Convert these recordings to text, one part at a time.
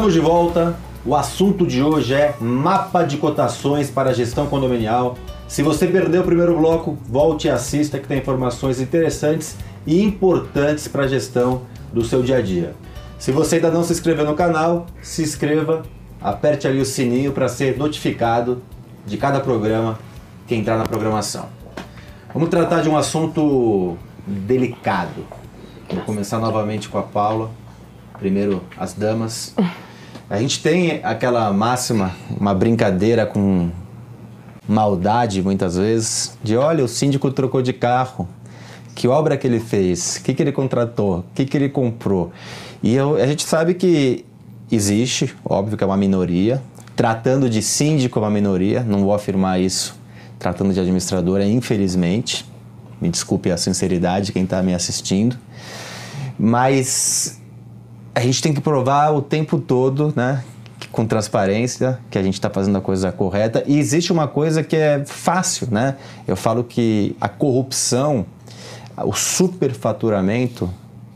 Estamos de volta. O assunto de hoje é mapa de cotações para gestão condominial. Se você perdeu o primeiro bloco, volte e assista que tem informações interessantes e importantes para a gestão do seu dia a dia. Se você ainda não se inscreveu no canal, se inscreva, aperte ali o sininho para ser notificado de cada programa que entrar na programação. Vamos tratar de um assunto delicado. Vou começar novamente com a Paula. Primeiro, as damas. A gente tem aquela máxima, uma brincadeira com maldade muitas vezes, de olha, o síndico trocou de carro. Que obra que ele fez? O que, que ele contratou? O que, que ele comprou? E eu, a gente sabe que existe, óbvio que é uma minoria. Tratando de síndico é uma minoria, não vou afirmar isso. Tratando de administradora, infelizmente. Me desculpe a sinceridade quem está me assistindo. Mas a gente tem que provar o tempo todo, né? Com transparência, que a gente está fazendo a coisa correta. E existe uma coisa que é fácil, né? Eu falo que a corrupção, o superfaturamento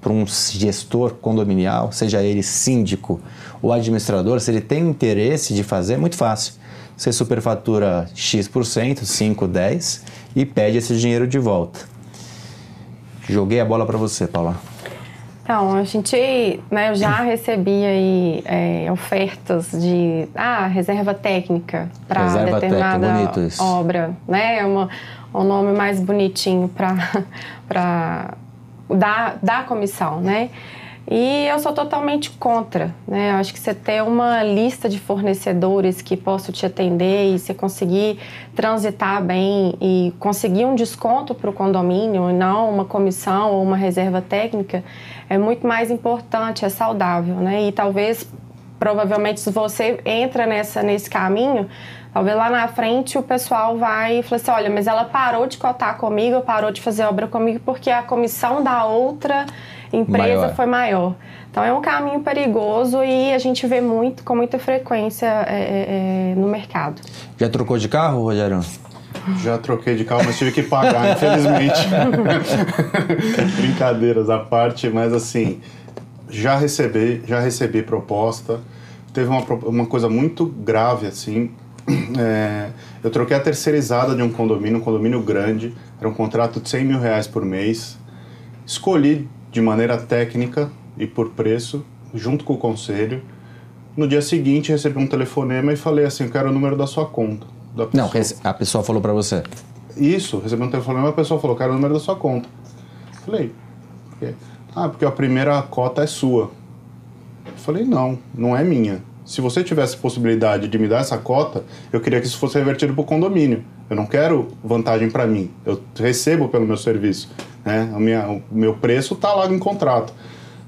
para um gestor condominial, seja ele síndico ou administrador, se ele tem interesse de fazer, é muito fácil. Você superfatura X%, 5, 10 e pede esse dinheiro de volta. Joguei a bola para você, Paula. Então, a gente, né, eu já recebi aí é, ofertas de ah, reserva técnica para determinada técnica, obra, né? É uma, um nome mais bonitinho para dar, dar comissão, né? E eu sou totalmente contra, né? Eu acho que você ter uma lista de fornecedores que possam te atender e você conseguir transitar bem e conseguir um desconto para o condomínio e não uma comissão ou uma reserva técnica é muito mais importante, é saudável, né? E talvez, provavelmente, se você entra nessa, nesse caminho, talvez lá na frente o pessoal vai e fala assim, olha, mas ela parou de cotar comigo, parou de fazer obra comigo porque a comissão da outra empresa maior. foi maior. Então é um caminho perigoso e a gente vê muito, com muita frequência é, é, é no mercado. Já trocou de carro, Rogério? Já troquei de carro, mas tive que pagar, infelizmente. Brincadeiras à parte, mas assim, já recebi, já recebi proposta. Teve uma, uma coisa muito grave, assim. É, eu troquei a terceirizada de um condomínio, um condomínio grande. Era um contrato de 100 mil reais por mês. Escolhi de maneira técnica e por preço, junto com o conselho. No dia seguinte, recebi um telefonema e falei assim: Eu quero o número da sua conta da pessoa. Não, a pessoa falou para você. Isso, recebi um telefonema, a pessoa falou, quero o número da sua conta. Falei, ah, porque a primeira cota é sua. Falei, não, não é minha. Se você tivesse possibilidade de me dar essa cota, eu queria que isso fosse revertido para o condomínio. Eu não quero vantagem para mim. Eu recebo pelo meu serviço. Né? O, minha, o meu preço está lá em contrato.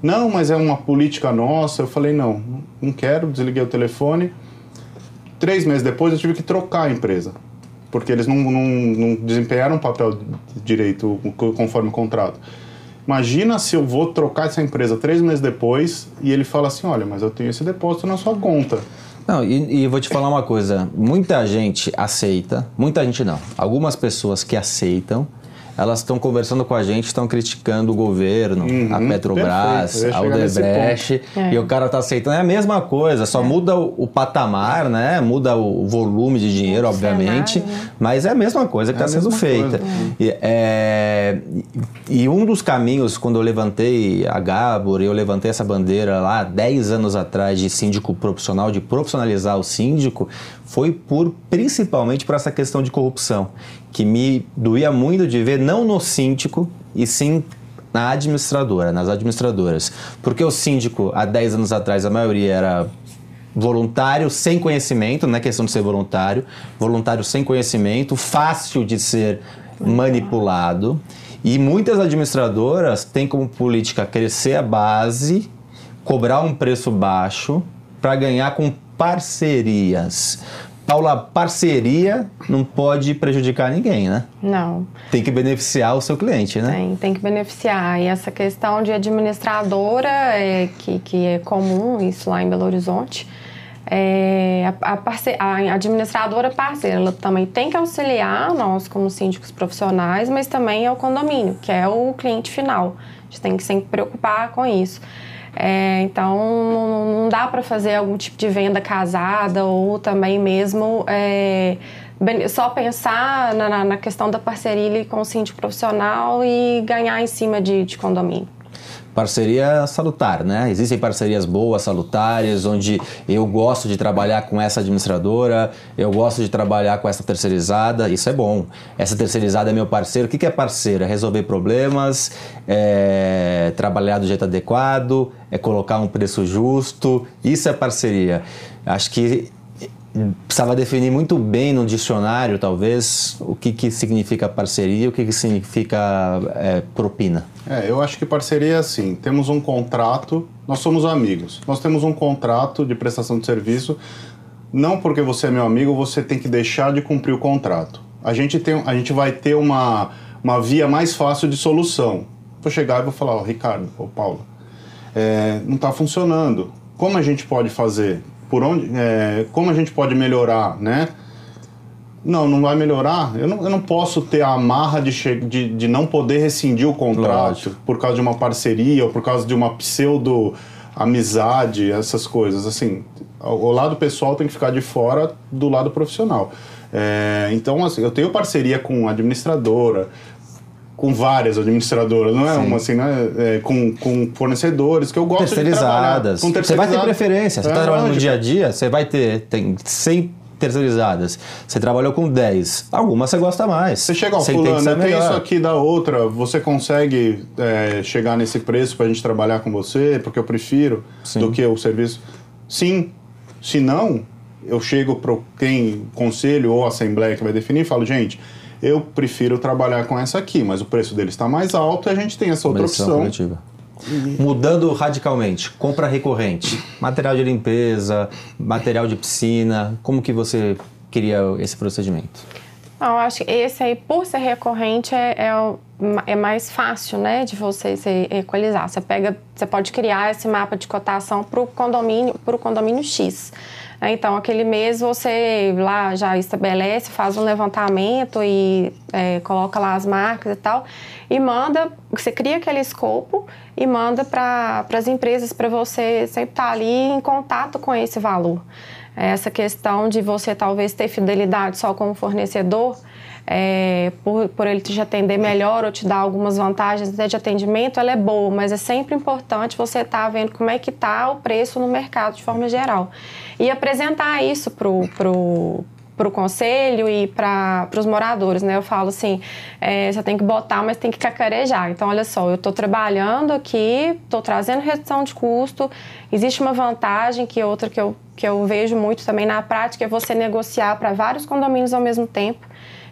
Não, mas é uma política nossa. Eu falei, não, não quero. Desliguei o telefone. Três meses depois eu tive que trocar a empresa, porque eles não, não, não desempenharam o papel direito conforme o contrato. Imagina se eu vou trocar essa empresa três meses depois e ele fala assim: olha, mas eu tenho esse depósito na sua conta. Não, e, e vou te falar uma coisa: muita gente aceita, muita gente não. Algumas pessoas que aceitam elas estão conversando com a gente, estão criticando o governo, uhum, a Petrobras, a Odebrecht, é. e o cara está aceitando. É a mesma coisa, só é. muda o, o, patamar, né? Muda o volume de dinheiro, obviamente, cenário, né? mas é a mesma coisa que está é sendo feita. E, é, e, um dos caminhos, quando eu levantei a Gabor, eu levantei essa bandeira lá 10 anos atrás de síndico profissional, de profissionalizar o síndico, foi por principalmente por essa questão de corrupção, que me doía muito de ver não no síndico, e sim na administradora, nas administradoras. Porque o síndico, há 10 anos atrás, a maioria era voluntário sem conhecimento, não é questão de ser voluntário, voluntário sem conhecimento, fácil de ser manipulado. E muitas administradoras têm como política crescer a base, cobrar um preço baixo para ganhar com parcerias. Paula, parceria não pode prejudicar ninguém, né? Não. Tem que beneficiar o seu cliente, né? Tem, tem que beneficiar. E essa questão de administradora, é, que, que é comum isso lá em Belo Horizonte, é, a, a, parce, a administradora parceira, ela também tem que auxiliar nós como síndicos profissionais, mas também é o condomínio, que é o cliente final. A gente tem que sempre preocupar com isso. É, então, não, não dá para fazer algum tipo de venda casada ou também mesmo é, só pensar na, na, questão da parceria com o síndico profissional e ganhar em cima de, de condomínio parceria salutar, né? Existem parcerias boas, salutares, onde eu gosto de trabalhar com essa administradora, eu gosto de trabalhar com essa terceirizada, isso é bom. Essa terceirizada é meu parceiro. O que é parceiro? É resolver problemas, é trabalhar do jeito adequado, é colocar um preço justo, isso é parceria. Acho que precisava definir muito bem no dicionário, talvez, o que, que significa parceria e o que, que significa é, propina. É, eu acho que parceria é assim: temos um contrato, nós somos amigos, nós temos um contrato de prestação de serviço. Não porque você é meu amigo, você tem que deixar de cumprir o contrato. A gente, tem, a gente vai ter uma, uma via mais fácil de solução. Vou chegar e vou falar, oh, Ricardo, ou oh, Paulo, é, não está funcionando. Como a gente pode fazer? Por onde, é, como a gente pode melhorar, né? Não, não vai melhorar. Eu não, eu não posso ter a amarra de, de, de não poder rescindir o contrato por causa de uma parceria ou por causa de uma pseudo amizade, essas coisas. Assim, o lado pessoal tem que ficar de fora do lado profissional. É, então, assim, eu tenho parceria com administradora, com várias administradoras, não é Sim. uma assim, né? É, com, com fornecedores que eu gosto terceirizadas. de trabalhar. Você vai ter preferência. Você está é, trabalhando no dia a dia, você vai ter tem 100 terceirizadas. Você trabalhou com 10. Algumas você gosta mais. Você chega, ao fulano, tem, tem isso aqui da outra, você consegue é, chegar nesse preço para a gente trabalhar com você, porque eu prefiro Sim. do que o serviço? Sim. Se não, eu chego para quem, conselho ou assembleia que vai definir e falo, gente, eu prefiro trabalhar com essa aqui, mas o preço dele está mais alto e a gente tem essa outra opção. Coletiva. Mudando radicalmente, compra recorrente, material de limpeza, material de piscina, como que você queria esse procedimento? Não, acho que esse aí, por ser recorrente, é, é, é, mais fácil, né, de você se equalizar. Você pega, você pode criar esse mapa de cotação para o condomínio, para o condomínio X. Né? Então, aquele mês você lá já estabelece, faz um levantamento e é, coloca lá as marcas e tal, e manda, você cria aquele escopo e manda para as empresas para você sempre estar tá ali em contato com esse valor. Essa questão de você talvez ter fidelidade só com o fornecedor, é, por, por ele te atender melhor ou te dar algumas vantagens de atendimento, ela é boa, mas é sempre importante você estar tá vendo como é que está o preço no mercado de forma geral. E apresentar isso para o pro, para o conselho e para os moradores, né? Eu falo assim, é, você tem que botar, mas tem que cacarejar. Então, olha só, eu estou trabalhando aqui, estou trazendo redução de custo, existe uma vantagem que outra que eu, que eu vejo muito também na prática é você negociar para vários condomínios ao mesmo tempo.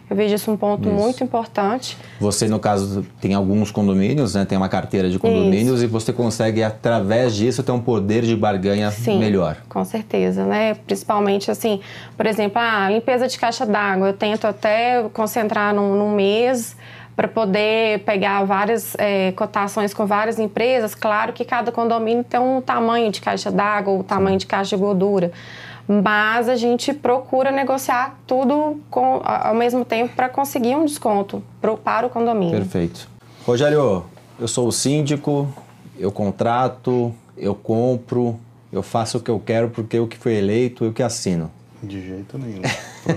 Eu vejo isso um ponto isso. muito importante. Você, no caso, tem alguns condomínios, né? Tem uma carteira de condomínios isso. e você consegue, através disso, ter um poder de barganha Sim, melhor. Com certeza, né? Principalmente, assim, por exemplo, a limpeza de caixa d'água. Eu tento até concentrar num, num mês para poder pegar várias é, cotações com várias empresas. Claro que cada condomínio tem um tamanho de caixa d'água ou tamanho de caixa de gordura mas a gente procura negociar tudo com, ao mesmo tempo para conseguir um desconto pro, para o condomínio. Perfeito. Rogério, eu sou o síndico, eu contrato, eu compro, eu faço o que eu quero porque eu que fui eleito, eu que assino. De jeito nenhum.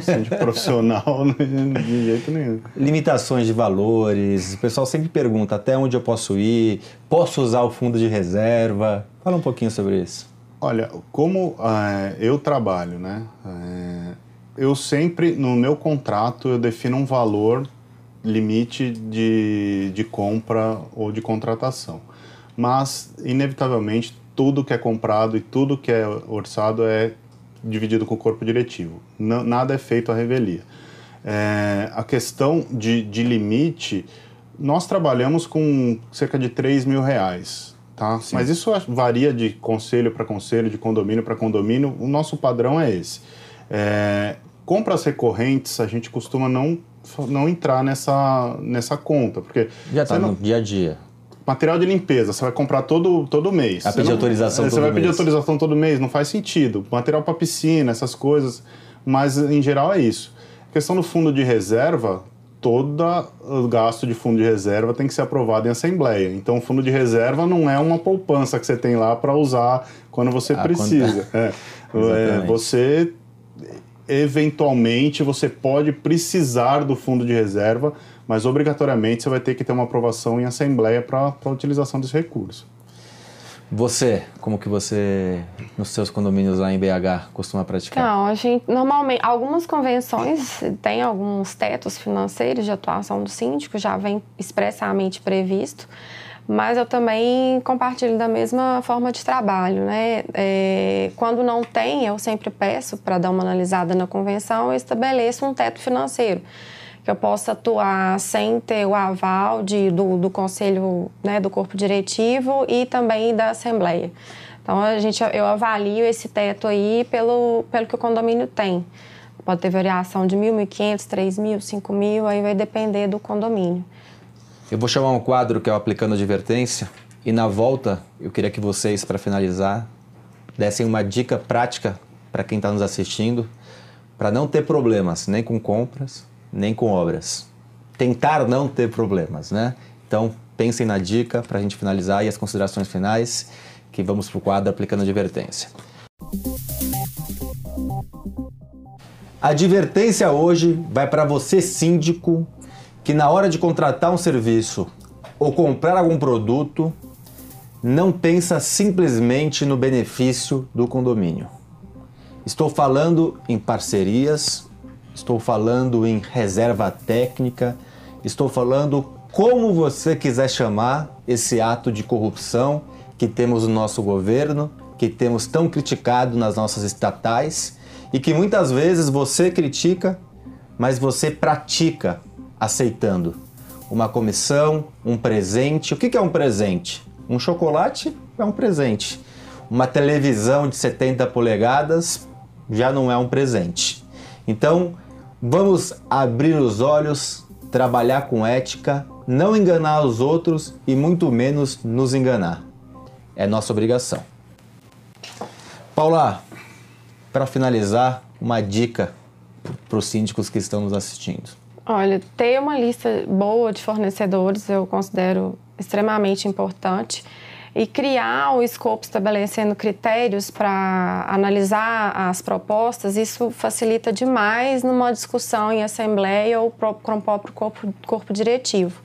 síndico profissional, de jeito nenhum. Limitações de valores, o pessoal sempre pergunta até onde eu posso ir, posso usar o fundo de reserva. Fala um pouquinho sobre isso. Olha, como uh, eu trabalho, né? Uh, eu sempre, no meu contrato, eu defino um valor limite de, de compra ou de contratação. Mas, inevitavelmente, tudo que é comprado e tudo que é orçado é dividido com o corpo diretivo. N nada é feito à revelia. É, a questão de, de limite, nós trabalhamos com cerca de 3 mil reais Tá? Mas isso varia de conselho para conselho, de condomínio para condomínio. O nosso padrão é esse. É, compras recorrentes, a gente costuma não, não entrar nessa, nessa conta, porque... Já está no dia a dia. Material de limpeza, você vai comprar todo, todo mês. A pedir autorização é, todo Você vai mês. pedir autorização todo mês, não faz sentido. Material para piscina, essas coisas, mas em geral é isso. A questão do fundo de reserva, todo gasto de fundo de reserva tem que ser aprovado em assembleia. Então, o fundo de reserva não é uma poupança que você tem lá para usar quando você a precisa. É. é, você eventualmente você pode precisar do fundo de reserva, mas obrigatoriamente você vai ter que ter uma aprovação em assembleia para a utilização desse recurso. Você, como que você, nos seus condomínios lá em BH, costuma praticar? Não, a gente, normalmente, algumas convenções têm alguns tetos financeiros de atuação do síndico, já vem expressamente previsto, mas eu também compartilho da mesma forma de trabalho, né? É, quando não tem, eu sempre peço para dar uma analisada na convenção, eu estabeleço um teto financeiro que eu possa atuar sem ter o aval de, do, do conselho, né, do corpo diretivo e também da assembleia. Então a gente, eu avalio esse teto aí pelo, pelo que o condomínio tem. Pode ter variação de 1.500, 3.000, 5.000, aí vai depender do condomínio. Eu vou chamar um quadro que é o Aplicando Advertência e na volta eu queria que vocês, para finalizar, dessem uma dica prática para quem está nos assistindo para não ter problemas nem com compras, nem com obras. Tentar não ter problemas, né? Então, pensem na dica para a gente finalizar e as considerações finais, que vamos para o quadro aplicando advertência. A advertência hoje vai para você, síndico, que na hora de contratar um serviço ou comprar algum produto, não pensa simplesmente no benefício do condomínio. Estou falando em parcerias, estou falando em reserva técnica, estou falando como você quiser chamar esse ato de corrupção que temos no nosso governo, que temos tão criticado nas nossas estatais e que muitas vezes você critica, mas você pratica aceitando. Uma comissão, um presente. O que é um presente? Um chocolate é um presente. Uma televisão de 70 polegadas já não é um presente. Então, Vamos abrir os olhos, trabalhar com ética, não enganar os outros e muito menos nos enganar. É nossa obrigação. Paula, para finalizar, uma dica para os síndicos que estão nos assistindo. Olha, ter uma lista boa de fornecedores eu considero extremamente importante e criar o escopo estabelecendo critérios para analisar as propostas, isso facilita demais numa discussão em assembleia ou com o próprio corpo, corpo diretivo.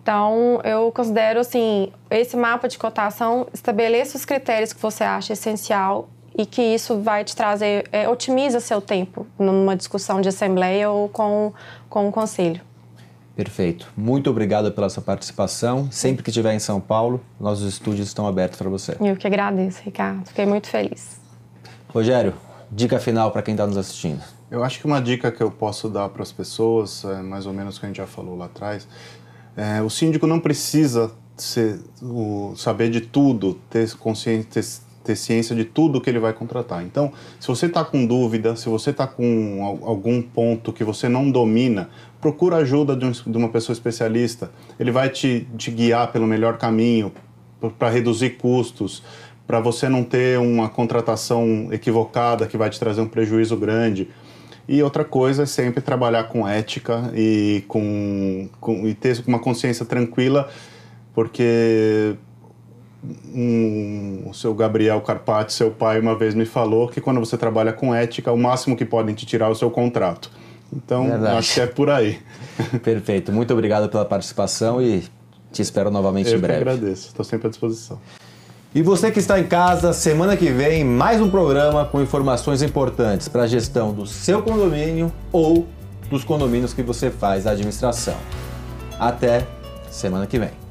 Então, eu considero assim, esse mapa de cotação estabeleça os critérios que você acha essencial e que isso vai te trazer, é, otimiza seu tempo numa discussão de assembleia ou com, com o conselho. Perfeito. Muito obrigado pela sua participação. Sempre que estiver em São Paulo, nossos estúdios estão abertos para você. Eu que agradeço, Ricardo. Fiquei muito feliz. Rogério, dica final para quem está nos assistindo. Eu acho que uma dica que eu posso dar para as pessoas, é mais ou menos o que a gente já falou lá atrás, é, o síndico não precisa ser, o, saber de tudo, ter consciência, ter, ter ciência de tudo que ele vai contratar. Então, se você está com dúvida, se você está com algum ponto que você não domina, procura ajuda de, um, de uma pessoa especialista. Ele vai te, te guiar pelo melhor caminho para reduzir custos, para você não ter uma contratação equivocada que vai te trazer um prejuízo grande. E outra coisa é sempre trabalhar com ética e, com, com e ter uma consciência tranquila, porque um, o seu Gabriel Carpati, seu pai, uma vez me falou que quando você trabalha com ética, o máximo que podem te tirar é o seu contrato. Então, Verdade. acho que é por aí. Perfeito. Muito obrigado pela participação e te espero novamente Eu em breve. Eu agradeço. Estou sempre à disposição. E você que está em casa, semana que vem, mais um programa com informações importantes para a gestão do seu condomínio ou dos condomínios que você faz a administração. Até semana que vem.